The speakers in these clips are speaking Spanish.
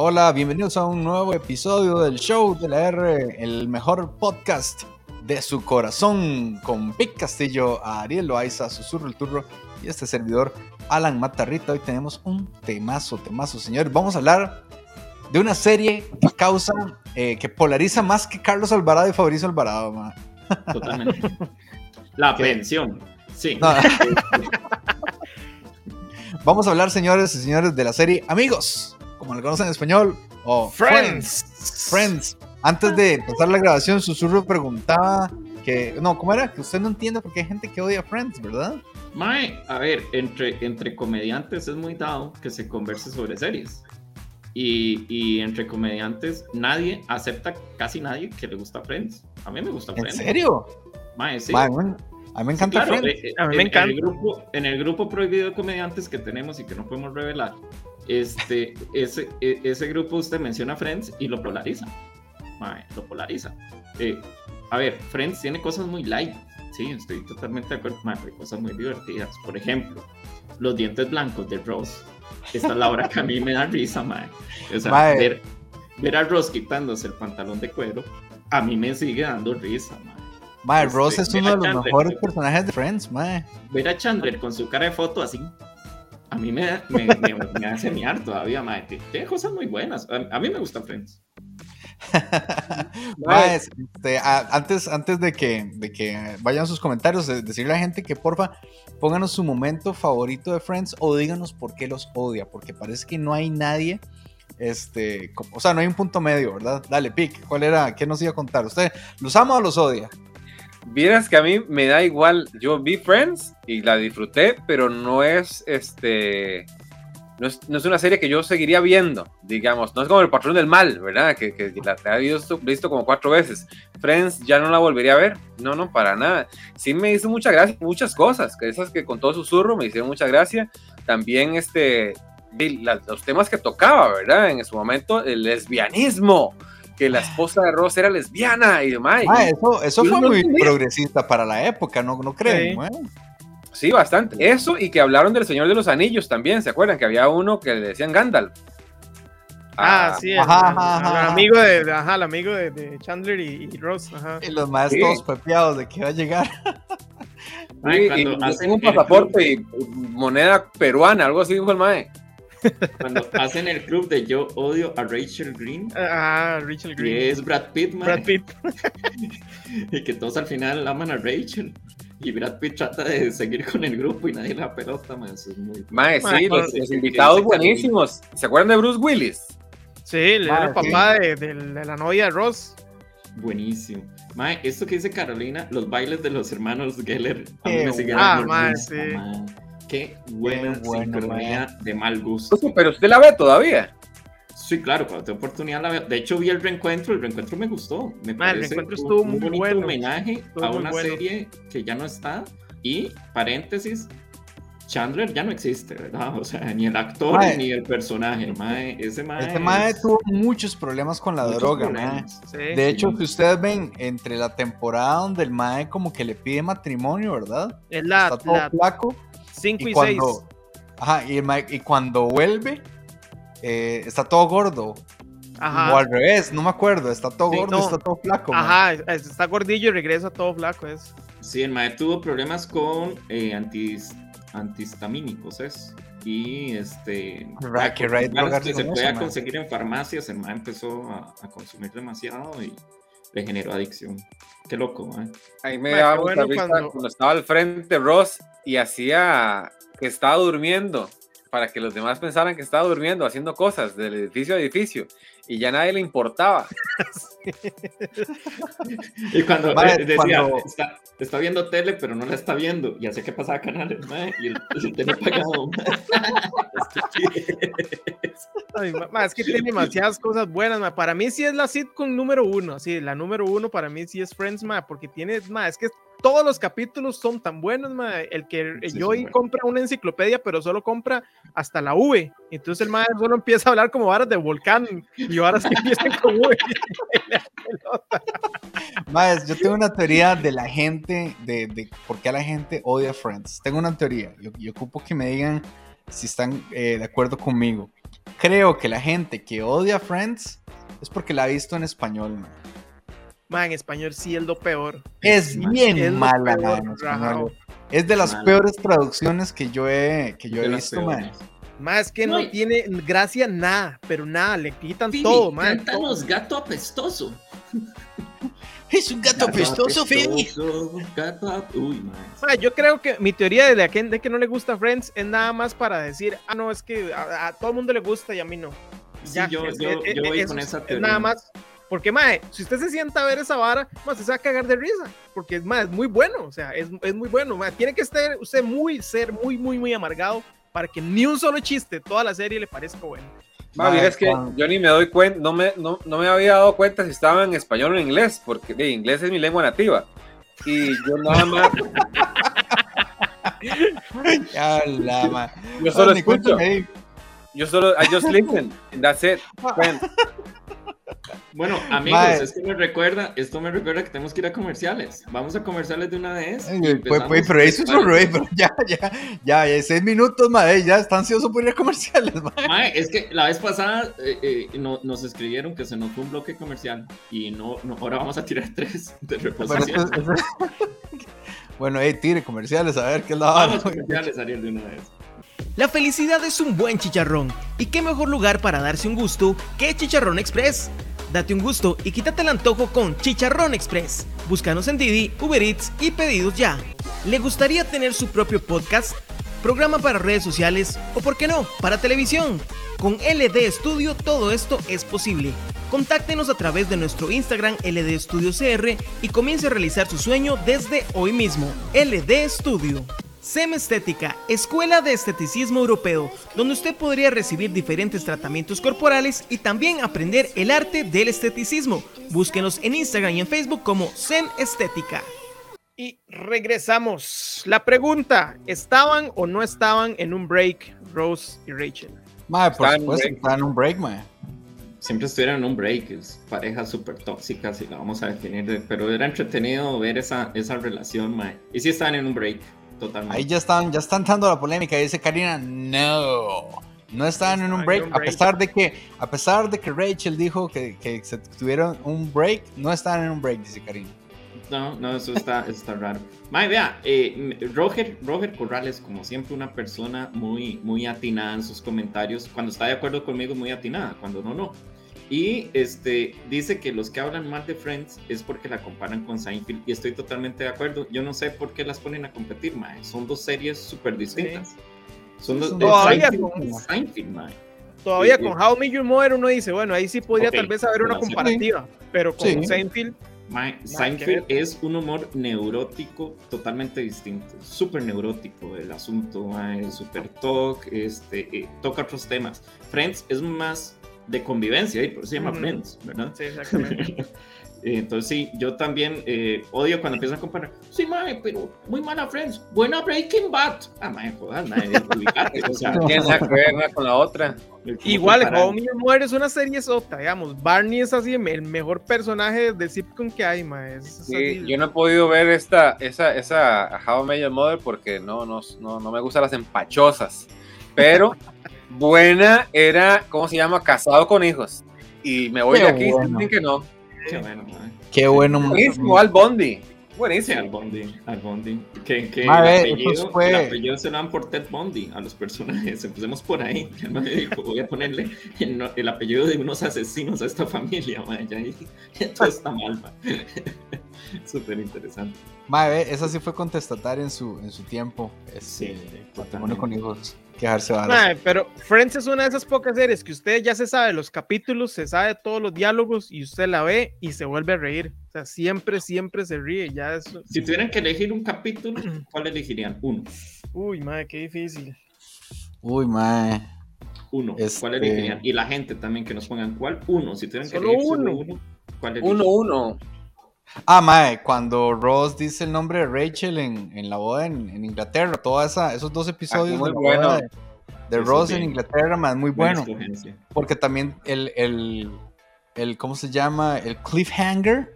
Hola, bienvenidos a un nuevo episodio del show de la R, el mejor podcast de su corazón, con Vic Castillo, Ariel Loaiza, Susurro el Turro y este servidor, Alan Matarrita. Hoy tenemos un temazo, temazo, señores. Vamos a hablar de una serie que causa, eh, que polariza más que Carlos Alvarado y Fabricio Alvarado. Totalmente. La pensión, sí. No. Vamos a hablar, señores y señores, de la serie Amigos, como le conocen en español, o Friends. Friends. Antes de empezar la grabación, Susurro preguntaba que, no, ¿cómo era? Que usted no entiende por qué hay gente que odia Friends, ¿verdad? Mae, a ver, entre, entre comediantes es muy dado que se converse sobre series. Y, y entre comediantes, nadie acepta, casi nadie, que le gusta Friends. A mí me gusta ¿En Friends. serio? Mae, sí. A mí- a mí me encanta Claro, Friends. eh, eh, A mí me en- encanta. En el, grupo, en el grupo prohibido de comediantes que tenemos y que no podemos revelar, este, ese, e- ese grupo usted menciona Friends y lo polariza. Mae, lo polariza. Eh, a ver, Friends tiene cosas muy light. Sí, estoy totalmente de acuerdo. Mae, hay cosas muy divertidas. Por ejemplo, los dientes blancos de Ross. Esta es la hora que a mí me da risa, mae. O sea, Mae. ver, ver a Ross quitándose el pantalón de cuero, a mí me sigue dando risa, mae. Ma, este, Ross es uno de los mejores personajes de Friends, ma. ver a Chandler con su cara de foto así, a mí me, me, me, me hace miar todavía, mae. Tiene cosas muy buenas. A, mí me gusta Friends. Este, antes, antes de que, de que vayan sus comentarios, decirle a la gente que porfa pónganos su momento favorito de Friends o díganos por qué los odia, porque parece que no hay nadie, este, o sea, no hay un punto medio, ¿verdad? Dale, Pic, ¿cuál era? ¿Qué nos iba a contar? ¿Usted los ama o los odia? Vieras que a mí me da igual. Yo vi Friends y la disfruté, pero no es este. No es, no es una serie que yo seguiría viendo, digamos. No es como El Patrón del Mal, ¿verdad? Que, que la he visto, visto como cuatro veces. Friends ya no la volvería a ver. No, no, para nada. Sí me hizo mucha gracia, muchas cosas. Esas que con todo susurro me hicieron mucha gracia. También este. la- los temas que tocaba, ¿verdad? En su momento, el lesbianismo. Que la esposa de Ross era lesbiana y demás. Y- eso, eso fue no muy entendía. progresista para la época, ¿no, no creen? Sí. Sí, bastante. Eso y que hablaron del Señor de los Anillos también, ¿se acuerdan? Que había uno que le decían Gandalf. Ah, sí, el, Ajá, el- ajá, el ajá. amigo de, ajá, el amigo de, de Chandler y, y Ross, ajá. Y los maestros Sí. pepeados de que va a llegar. Sí, y hacen un el pasaporte y moneda peruana, algo así dijo el mae. Cuando hacen el club de yo odio a Rachel Green, Ah, Rachel que Green. es Brad Pitt, Brad Pitt. y que todos al final aman a Rachel. Y Brad Pitt trata de seguir con el grupo y nadie le da pelota, mae. Eso es muy. Mae, Mae, sí, los, invitados buenísimos. ¿Se acuerdan de Bruce Willis? Sí, Ah, el papá de, de- de la novia de Ross. Buenísimo. Mae, esto que dice Carolina, los bailes de los hermanos Geller, a mí me sigue bueno. dando Ah, mae, sí. mae. Qué buena Qué bueno, sincronía de mal gusto. Pero usted la ve todavía. Sí, claro, cuando tengo oportunidad la veo. De hecho, vi el reencuentro, el reencuentro me gustó. Me Ma, el parece reencuentro un- estuvo un muy bonito bueno. homenaje Estuvo a una bueno. serie que ya no está. Y, paréntesis, Chandler ya no existe, ¿verdad? O sea, ni el actor Mae. ni el personaje. Mae, ese mae. Este mae es- tuvo muchos problemas con la muchos droga, mae. Sí. De hecho, si ustedes ven entre la temporada donde el mae como que le pide matrimonio, ¿verdad? es la Está todo flaco. 5 Y y 6. cuando, ajá, y, y cuando vuelve, eh, está todo gordo. O Ajá. al revés, no me acuerdo. Está todo Sí, gordo, no. está todo flaco. Ajá, es- está gordillo y regresa todo flaco. Es. Sí, el mae tuvo problemas con eh, antis- antihistamínicos, ¿es? Y este. Right, que right, que se podía eso, conseguir en farmacias, el mae empezó a, a consumir demasiado y le generó adicción. Qué loco, mae. Ahí me daba bueno cuando- cuando... estaba al frente Ross y hacía que estaba durmiendo para que los demás pensaran que estaba durmiendo, haciendo cosas del edificio a edificio y ya nadie le importaba. Y cuando eh, decía, cuando- Está, está viendo tele, pero no la está viendo. Y hace que pasaba canales, mae, y el, el tele apagado. mae. Ay, ma, es que tiene demasiadas cosas buenas, ma. Para mí sí es la sitcom número uno, sí, la número uno para mí sí es Friends, ma, porque tiene, ma, es que todos los capítulos son tan buenos. El que Sí, yo buenos. compra una enciclopedia, pero solo compra hasta la V. Entonces el ma solo empieza a hablar como varas de volcán y varas que empiezan con V. Maes, yo tengo una teoría de la gente, de, de por qué la gente odia Friends. Tengo una teoría. Yo, yo ocupo que me digan si están eh, de acuerdo conmigo. creo que la gente que odia Friends es porque la ha visto en español, man. Ma, en español sí es lo peor. Es Man, bien es mala peor, man, en español. rajao. Es de las Mala. peores traducciones que yo he, que yo he De visto, man. es que no, tiene gracia nada, pero nada, le quitan Phoebe, todo, ma. cántanos gato apestoso. Es un gato apestoso, Phoebe. apestoso, gato ap- Uy, man. Ma, yo creo que mi teoría de la gente que no le gusta Friends es nada más para decir, ah, no, es que a, a todo el mundo le gusta y a mí no. Sí, yo, es- yo, es- yo voy es- con es- esa es teoría. nada más. Porque, mae, si usted se sienta a ver esa vara, más se va a cagar de risa. Porque es más, es muy bueno. O sea, es, es muy bueno. mae. Tiene que estar usted muy, ser muy, muy, muy amargado para que ni un solo chiste toda la serie le parezca bueno. Ma, bien, es que yo ni me doy cuenta, no me, no, no me había dado cuenta si estaba en español o en inglés, porque de inglés es mi lengua nativa. Y yo nada más, Ya la, man. yo solo escucho, yo solo, I just listen, and that's it. Bueno, amigos, es que me recuerda, esto me recuerda que tenemos que ir a comerciales. Vamos a comerciales de una vez. Ay, pues, pues, pero eso es un rey, pero ya, ya, ya, ya, seis minutos, madre, ya están ansiosos por ir a comerciales, madre. Es que la vez pasada eh, eh, no- nos escribieron que se nos fue un bloque comercial y no, no ahora vamos a tirar tres de reposición. bueno, hey, tire comerciales, a ver qué es la Vamos comerciales, Ariel, de una vez. La felicidad es un buen chicharrón. ¿Y qué mejor lugar para darse un gusto que Chicharrón Express? Date un gusto y quítate el antojo con Chicharrón Express. Búscanos en Didi, Uber Eats y pedidos ya. ¿Le gustaría tener su propio podcast? Programa para redes sociales o, por qué no, para televisión. Con LD Studio todo esto es posible. Contáctenos a través de nuestro Instagram LD Studio CR y comience a realizar su sueño desde hoy mismo. LD Studio. SEM Estética, Escuela de Esteticismo Europeo, donde usted podría recibir diferentes tratamientos corporales y también aprender el arte del esteticismo. Búsquenos en Instagram y en Facebook como SEM Estética. Y regresamos. La pregunta: ¿estaban o no estaban en un break Rose y Rachel? Madre, por supuesto, está en un break, madre. Siempre estuvieron en un break, es parejas súper tóxicas y la vamos a definir, de- pero era entretenido ver esa, esa relación, mae. Y sí estaban en un break, totalmente. Ahí ya están, ya están dando la polémica, dice Karina, no. No estaban en un en break, a pesar de que, a pesar de que Rachel dijo que, que se tuvieron un break, no estaban en un break, dice Karina. No, no, eso está, eso está raro. Mae, vea, eh, Roger, Roger Corrales, como siempre, una persona muy, muy atinada en sus comentarios. Cuando está de acuerdo conmigo, muy atinada, cuando no, no. Y este, dice que los que hablan mal de Friends es porque la comparan con Seinfeld. Y estoy totalmente de acuerdo. Yo no sé por qué las ponen a competir, mae. Son dos series súper distintas. Son dos. Son eh, todavía Seinfeld, con- Seinfeld, mae. Todavía Sí, con sí. How I Met Your Mother uno dice, bueno, ahí sí podría Ok, tal vez haber una sí. comparativa, pero con Sí. Seinfeld, Mae, Seinfeld es un humor neurótico totalmente distinto, súper neurótico el asunto, mae, súper talk, este, eh, toca otros temas. Friends es más de convivencia, y por eso se llama Ujú. Friends, ¿verdad? sí, exactamente. Eh, Entonces sí, yo también eh, odio cuando empiezan a comparar. Sí, mae, pero muy mala Friends, buena Breaking Bad. Ah, mae, jodas, mae, ubicate, o sea, No tiene una con la otra. ¿cómo Igual, Your Mother es una serie sota, digamos. Barney es así el mejor personaje de sitcom que hay, ma. Es, es Sí, yo no he podido ver esta, esa, esa How I Met Your Mother porque no, no, no, no me gustan las empachosas. Pero buena era, ¿cómo se llama? Casado con hijos. Y me voy Qué de aquí bueno. sin que no. Qué bueno, mae. Qué bueno. Buenísimo, Al Bondi. Sí, Buenísimo. al Bondi, al Bondi. Que, que Ma, el, apellido, eso fue- el apellido se lo dan por Ted Bundy a los personajes. Empecemos por ahí. Ya me dijo, voy a ponerle el, apellido de unos asesinos a esta familia. ma, ya todo está mal. ma. Súper interesante. Mae, esa sí fue contestataria en su, en su tiempo. Este, Sí, matrimonio con hijos. Quejarse Ma, varas. pero Friends es una de esas pocas series que usted ya se sabe los capítulos, se sabe todos los diálogos y usted la ve y se vuelve a reír. O sea, siempre, siempre se ríe. Ya es... Si tuvieran que elegir un capítulo, ¿cuál elegirían? Uno. Uy, madre, qué difícil. Uy, mae. Uno. Este- ¿Cuál elegirían? Y la gente también que nos pongan cuál. Uno. Si tuvieran que Solo elegir solo uno. uno, ¿cuál elegirían? Uno, uno. Ah, mae, cuando Ross dice el nombre de Rachel en, en la boda en, en Inglaterra, todos esos dos episodios Ah, muy de, bueno. de, de Ross en. Inglaterra, mae, muy bueno. Porque también el, el, el, ¿cómo se llama? El cliffhanger.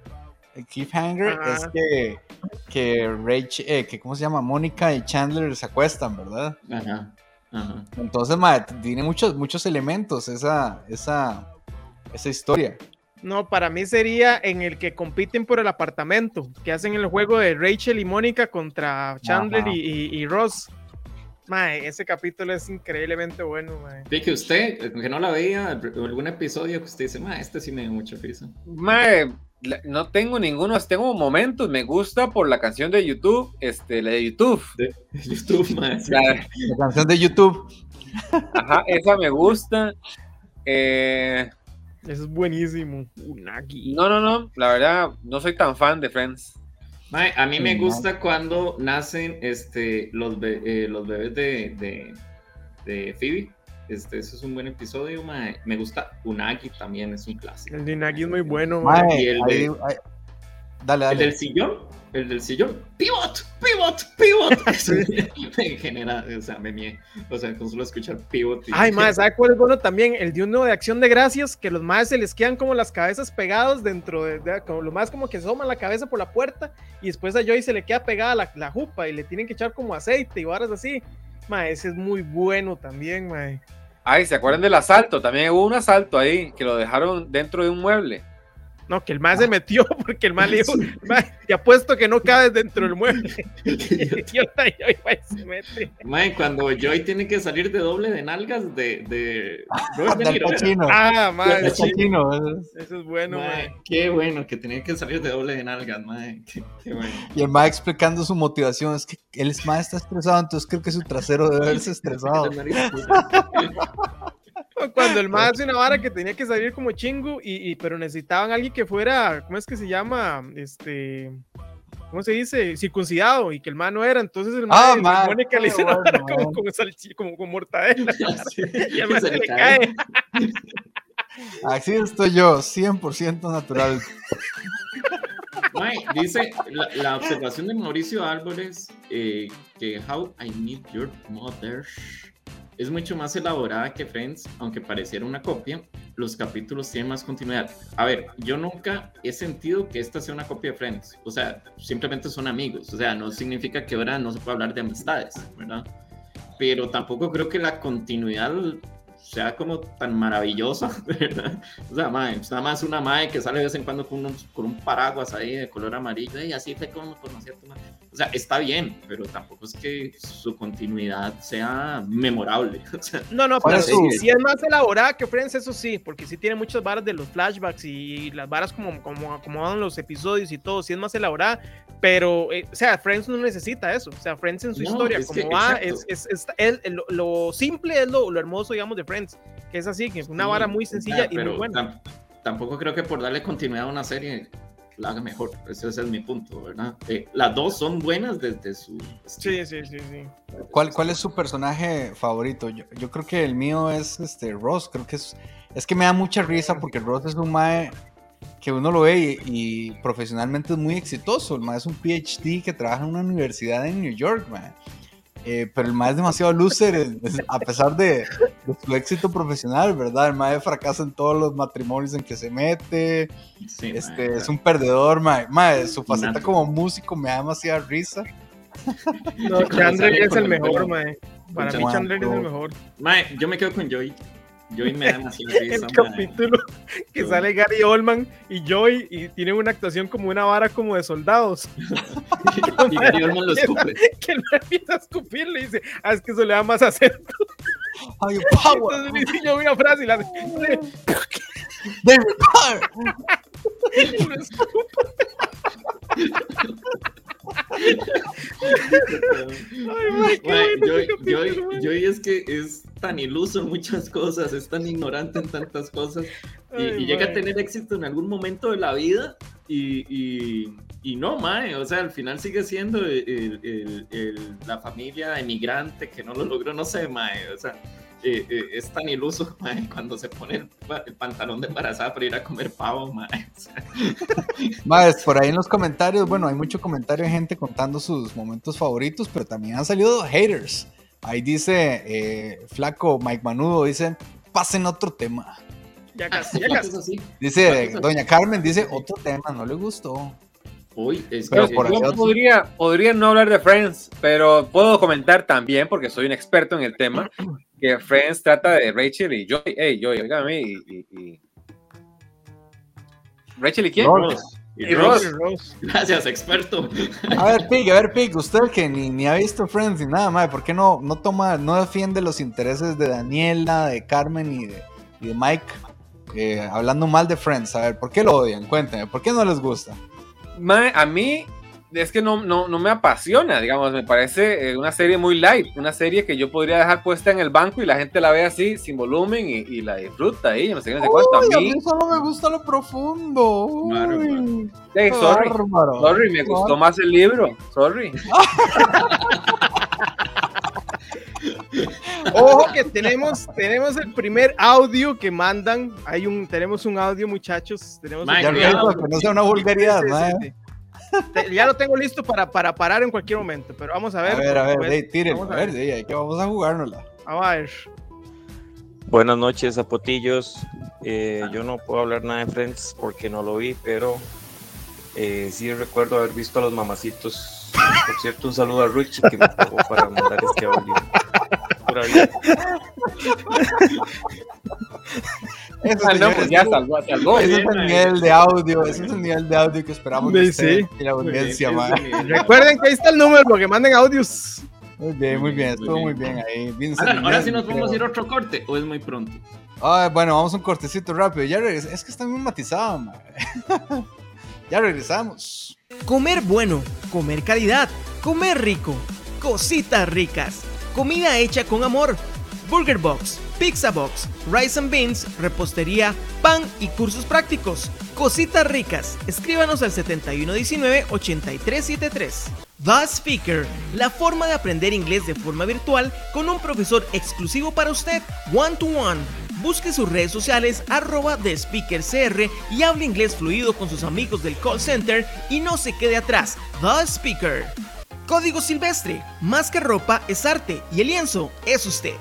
El cliffhanger Ajá. es que, que Rachel, eh, que, ¿cómo se llama? Mónica y Chandler se acuestan, ¿verdad? Ajá. Ajá. Entonces, mae, tiene muchos, muchos elementos esa, esa, esa historia. No, para mí sería en el que compiten por el apartamento, que hacen el juego de Rachel y Mónica contra Chandler y, y- y Ross. Mae, ese capítulo es increíblemente bueno, mae. Sí, que usted, que no la veía, algún episodio que usted dice, ma, este sí me dio mucha risa. Mae, no tengo ninguno, tengo momentos, me gusta por la canción de YouTube, este, la de YouTube. De YouTube, ma. sí. La- La canción de YouTube. ajá, esa me gusta. Eh, Eso es buenísimo. Unagi. no, no, no, la verdad, no soy tan fan de Friends. A mí me gusta cuando nacen este, los, be- eh, los bebés de, de, de Phoebe. Este, eso es un buen episodio. Me gusta Unagi también, es un clásico. El de Unagi es muy bueno, mae. Y el dale, El dale. del sillón, el del sillón. Pivot, pivot, pivot. Eso me genera, o sea, me mie. O sea, con solo escuchar pivot. y- Ay, mae, ¿sabe cuál es bueno también? El de uno de acción de gracias, que los más se les quedan como las cabezas pegados dentro de, de- como lo más como que asoman la cabeza por la puerta y después a Joy se le queda pegada la, la jupa y le tienen que echar como aceite y varas así. Mae, ese es muy bueno también, mae. Ay, ¿se acuerdan del asalto? También hubo un asalto ahí que lo dejaron dentro de un mueble. No, que el más se metió porque el más le dijo, te apuesto que no cabes dentro del mueble. y Joy se mete. Mae, cuando Joy tiene que salir de doble de nalgas de. de... Del. Pacino. Ah, mae, Del es- eso es bueno, mae. qué bueno que tenía que salir de doble de nalgas, mae. Qué, qué bueno. Y el mae explicando su motivación. Es que el mae está estresado, entonces creo que su trasero debe haberse estresado. Cuando el más hace una vara que tenía que salir como chingo, y, y- pero necesitaban a alguien que fuera, ¿cómo es que se llama? Este, ¿cómo se dice? Circuncidado, y que el man no era, entonces el Ah, man, man, Mónica le hizo una vara bueno, como, con mortadela, Sí, y al que man se se le le cae. cae. Así estoy yo, 100% natural. Dice la, la observación de Mauricio Álvarez eh, que How I Meet Your Mother es mucho más elaborada que Friends, aunque pareciera una copia. Los capítulos tienen más continuidad. A ver, yo nunca he sentido que esta sea una copia de Friends. O sea, simplemente son amigos. O sea, no significa que ahora no se puede hablar de amistades, ¿verdad? Pero tampoco creo que la continuidad sea como tan maravillosa, ¿verdad? O sea, mae, pues nada más una mae que sale de vez en cuando con, unos- con un paraguas ahí de color amarillo, y así fue como conocí a tu madre. O sea, está bien, pero tampoco es que su continuidad sea memorable. O sea, No, no, ¿Cuál pero sí, sí es más elaborada que Friends, eso sí, porque sí tiene muchas varas de los flashbacks y las varas como, como acomodan los episodios y todo, sí es más elaborada, pero, eh, o sea, Friends no necesita eso, o sea, Friends en su No, historia, es que- como va, exacto. es, es, es- el- lo, lo simple es lo, lo hermoso, digamos, de Friends, que es así, que es una sí, vara muy sencilla y muy buena. tam- tampoco creo que por darle continuidad a una serie la haga mejor. Ese, ese es mi punto, ¿verdad? Eh, las dos son buenas desde su. Sí, sí, sí, sí. ¿Cuál, cuál es su personaje favorito? Yo, yo creo que el mío es este Ross. Creo que es. Es que me da mucha risa porque Ross es un mae que uno lo ve y, y profesionalmente es muy exitoso. El mae es un PhD que trabaja en una universidad en New York, mae. Eh, pero el mae es demasiado loser a pesar de, de su éxito profesional, ¿verdad? El mae fracasa en todos los matrimonios en que se mete. Sí, Este, mae, es un perdedor, mae. Mae, su faceta Nato. como músico me da demasiada risa. No, Chandler es el mejor, mae. Para mí Chandler es el mejor. Mae, yo me quedo con Joy. Joy me da demasiada risa. El capítulo que Joy. sale Gary Oldman y Joy y tienen una actuación como una vara como de soldados. y Gary Oldman lo escupe. que man empieza a escupir le dice, ah, es que eso le da más acento. Ay, power, Entonces le dice yo una frase y la hace, y lo. Ay, es que es tan iluso en muchas cosas, es tan ignorante en tantas cosas y, Ay, y llega a mae. tener éxito en algún momento de la vida y, y- y no, mae, o sea, al final sigue siendo el- el- el- la familia emigrante que no lo logró, no sé, mae, o sea, eh, eh, es tan iluso, mae, cuando se pone el, el pantalón de embarazada para ir a comer pavo, mae, o sea, Más, por ahí en los comentarios, bueno, hay mucho comentario de gente contando sus momentos favoritos, pero también han salido haters. Ahí dice eh, Flaco Mike Manudo, dice, pasen otro tema. Ya casi, ya casi. así. Dice. Doña Carmen, dice, otro tema, no le gustó. Hoy es Pero que por Yo podría, podría no hablar de Friends, pero puedo comentar también, porque soy un experto en el tema, que Friends trata de Rachel y Joey. Hey, Joey, oígame, y, y- y- ¿Rachel y quién? Ross. Y y Ross. Ross. Gracias, experto. A ver, Pig, a ver, Pig, usted que ni, ni ha visto Friends ni nada, mae, ¿por qué no, no toma, no defiende los intereses de Daniela, de Carmen y de, y de Mike? eh, hablando mal de Friends, a ver, ¿por qué lo odian? Cuéntenme, ¿por qué no les gusta? Mae, a mí es que no, no, no me apasiona, digamos, me parece eh, una serie muy light, una serie que yo podría dejar puesta en el banco y la gente la ve así, sin volumen y, y la disfruta ahí, no sé qué, no sé cuánto. A mí, solo me gusta lo profundo. Uy, hey, sorry, bárbaro. sorry, me gustó más el libro, sorry. Ojo que tenemos, tenemos el primer audio que mandan. Hay un, tenemos un audio, muchachos. Tenemos un- Ya no sea una vulgaridad, Sí, sí, mae. sí. Te- Ya lo tengo listo para, para parar en cualquier momento, pero vamos a ver. A ver, a ver, pues, vamos a ver, que vamos a jugárnosla. A ver. Buenas noches, Zapotillos. Eh, yo no puedo hablar nada de Friends porque no lo vi, pero eh, sí recuerdo haber visto a los mamacitos. Por cierto, un saludo a Richie que me pagó para mandar este audio. Eso, Ah, no, pues ya salvó, salvó. ese es el nivel de audio, ese es el nivel de audio que esperamos de Sí, usted sí. y la bien, audiencia, Recuerden que ahí está el número porque manden audios. Muy bien, muy bien, estuvo muy Muy bien ahí. Ahora, ahora sí nos podemos creo. ir a otro corte o es muy pronto. Ah, bueno, vamos a un cortecito rápido. Ya regres- es que está muy matizado, ya regresamos. Comer bueno, comer calidad, comer rico, cositas ricas, comida hecha con amor. Burger Box, Pizza Box, Rice and Beans, repostería, pan y cursos prácticos. Cositas ricas. Escríbanos al 7119-8373. The Speaker, la forma de aprender inglés de forma virtual con un profesor exclusivo para usted, one to one. Busque sus redes sociales arroba CR y hable inglés fluido con sus amigos del call center y no se quede atrás. The Speaker. Código Silvestre, más que ropa es arte y el lienzo es usted.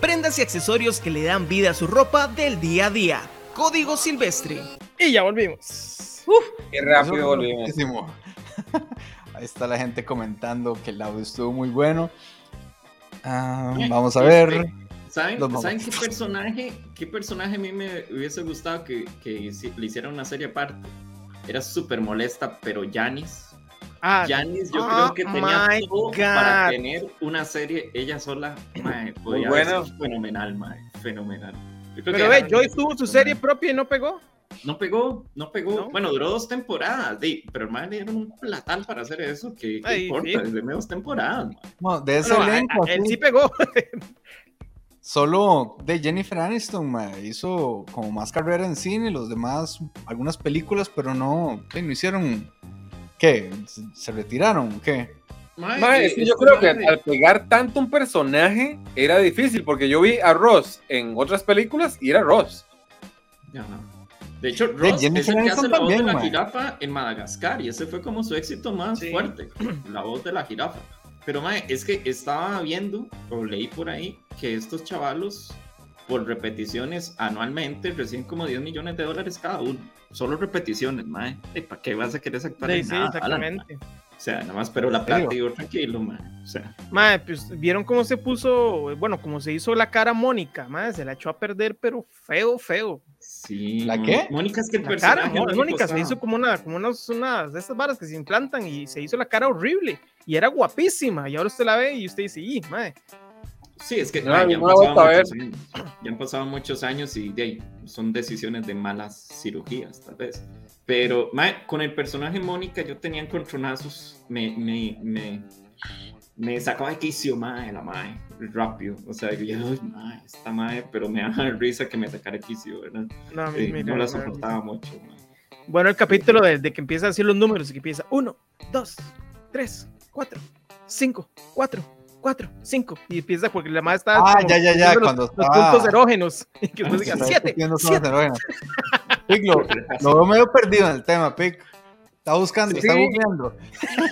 Prendas y accesorios que le dan vida a su ropa del día a día. Código Silvestre. Y ya volvimos. Qué rápido volvimos. Ahí está la gente comentando que el audio estuvo muy bueno. Ah, vamos a ver. Este, ¿Saben, Los ¿saben qué personaje, qué personaje a mí me hubiese gustado que, le hicieran una serie aparte? Era súper molesta, pero Janis. Ah, Janis, yo oh creo que tenía todo para tener una serie ella sola. Mae, podía Muy bueno. fenomenal, mae, fenomenal. Yo creo pero ve, Joy tuvo su serie propia y no pegó. No pegó, no pegó. ¿No? Bueno, duró dos temporadas, di, pero hermano le dieron un platal para hacer eso. que importa? sí. Desde dos temporadas. mae. Bueno, de ese No, a- elenco, a- él así, sí pegó. solo de Jennifer Aniston hizo como más carrera en cine, los demás, algunas películas, pero no, no hicieron. ¿Qué? ¿Se, retiraron? ¿Qué? Eh, es que yo creo que al pegar tanto un personaje era difícil, porque yo vi a Ross en otras películas y era Ross. Ajá. De hecho, Ross es el que hace la voz de también, la jirafa en Madagascar y ese fue como su éxito más Sí. fuerte, la voz de la jirafa. Pero mae, es que estaba viendo o leí por ahí que estos chavalos por repeticiones anualmente reciben como 10 millones de dólares cada uno. Solo repeticiones, mae. ¿Y ¿Para qué vas a querer actuar Sí, en sí, nada, Alan, exactamente. O sea, nada más pero la ¿En plata y tranquilo, mae. O sea, Mae, pues vieron cómo se puso, bueno, cómo se hizo la cara Mónica, mae, se la echó a perder, pero feo, feo. sí. ¿La qué? Mónica es que el La personaje cara, no Mónica se hizo como una, como unas, unas de estas varas que se implantan y se hizo la cara horrible y era guapísima y ahora usted la ve y usted dice, y, mae, Sí, es que No, mae, ya, han pasado muchos años, ya han pasado muchos años y de ahí son decisiones de malas cirugías, tal vez. Pero mae, con el personaje Mónica yo tenía encontronazos, me, me, me, me sacaba de quicio, mae, la mae, rápido. O sea, yo, ay, mae, esta mae, pero me da risa que me sacara de quicio, ¿verdad? no, a mí Eh, me- no la soportaba mucho, mae. Bueno, el capítulo de, de que empieza a decir los números y que empieza 1, 2, 3, 4, 5, 4, 4, 5 y empieza porque la madre está Ah, como ya, ya, ya, los, cuando los estaba- puntos erógenos y que Ah, diga Está 7, discutiendo zonas 7. erógenas. Pic, lo, lo veo medio perdido en el tema, Pic. Está buscando, está googleando.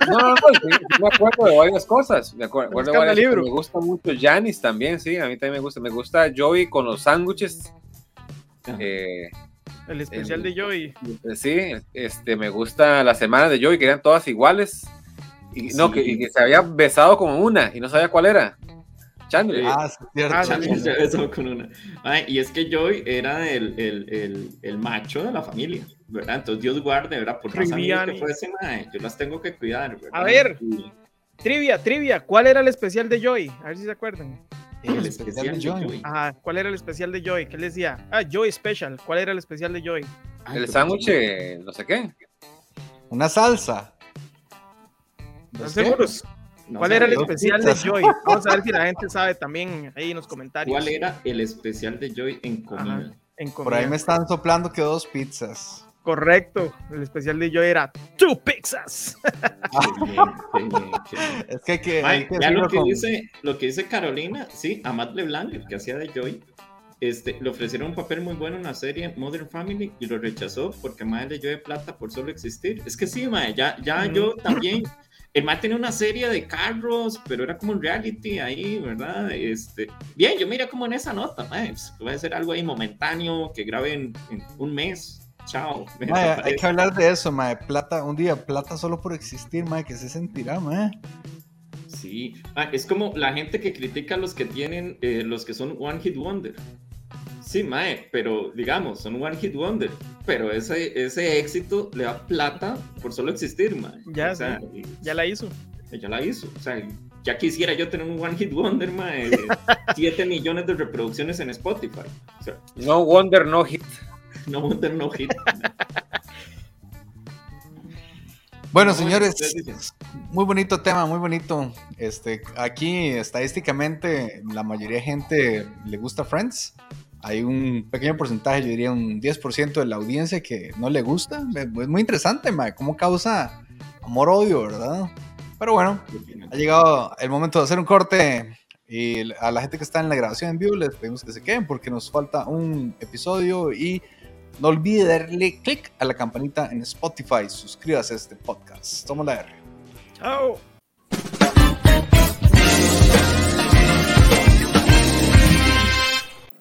No, no, no, sí, sí me acuerdo de varias cosas. Me acuerdo, acuerdo de varias libro. Me gusta mucho Janis también, sí, a mí también me gusta. Me gusta Joey con los sándwiches. Eh, El especial de Joy. Sí, este, me gusta la semana de Joy, que eran todas iguales. Y, no, que, y que se había besado como una y no sabía cuál era. Chandler. Ah, es cierto. Ah, Chandler se besó con una. Ay, y es que Joy era el, el, el, el macho de la familia, ¿verdad? Entonces Dios guarde, ¿verdad? Por más que fuese, mae, yo las tengo que cuidar, ¿verdad? A ver. Y Trivia, trivia. ¿Cuál era el especial de Joy? A ver si se acuerdan. El especial de Joy. Joy. Ajá, ¿cuál era el especial de Joy? ¿Qué le decía? Ah, Joy Special. ¿Cuál era el especial de Joy? Ay, el sándwich, no sé qué. Una salsa. ¿Están ¿Los qué? seguros? no ¿Cuál era el especial de. Joy? Vamos a ver si la gente sabe también ahí en los comentarios. ¿Cuál era el especial de Joy en comida? En Por ahí me están soplando que dos pizzas. Correcto. El especial de Joy era Two Pizzas. Qué bien, qué bien, qué bien. Es que hay que. Ay, hay que ya lo que, con- dice, lo que dice Carolina, sí, a Matt LeBlanc, el que hacía de Joy, este, le ofrecieron un papel muy bueno en la serie Modern Family y lo rechazó porque Mae le dio plata por solo existir. Es que sí, Mae, ya, ya yo también. El tenía una serie de carros, pero era como un reality ahí, ¿verdad? Este, bien, yo mira como en esa nota, Mae, pues, puede ser algo ahí momentáneo que grabe en, en un mes. Chao. Mae, hay que hablar de eso, mae. Plata, un día, plata solo por existir, mae. que se sentirá, mae? Sí, Ah, es como la gente que critica a los que tienen, eh, los que son One Hit Wonder. Sí, Mae, pero digamos, son One Hit Wonder, pero ese, ese éxito le da plata por solo existir, Mae. Ya, o sea, y- Ya la hizo. ella la hizo. O sea, ya quisiera yo tener un One Hit Wonder, Mae. 7 millones de reproducciones en Spotify. O sea, No Wonder, no hit. no Wonder, no hit. Bueno, No, señores, muy bonito tema, muy bonito. Este, aquí estadísticamente la mayoría de gente le gusta Friends. Hay un pequeño porcentaje, yo diría un 10% de la audiencia que no le gusta. Es muy interesante, mae, cómo causa amor-odio, ¿verdad? Pero bueno, ha llegado el momento de hacer un corte y a la gente que está en la grabación en vivo les pedimos que se queden porque nos falta un episodio y no olvide darle click a la campanita en Spotify, suscríbase a este podcast. Toma la R. Chao.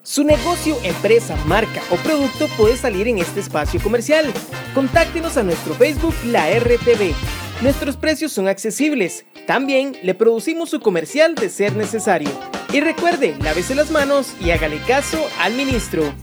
Su negocio, empresa, marca o producto puede salir en este espacio comercial. Contáctenos a nuestro Facebook La RTV. Nuestros precios son accesibles. También le producimos su comercial de ser necesario. Y recuerde, lávese las manos y hágale caso al ministro.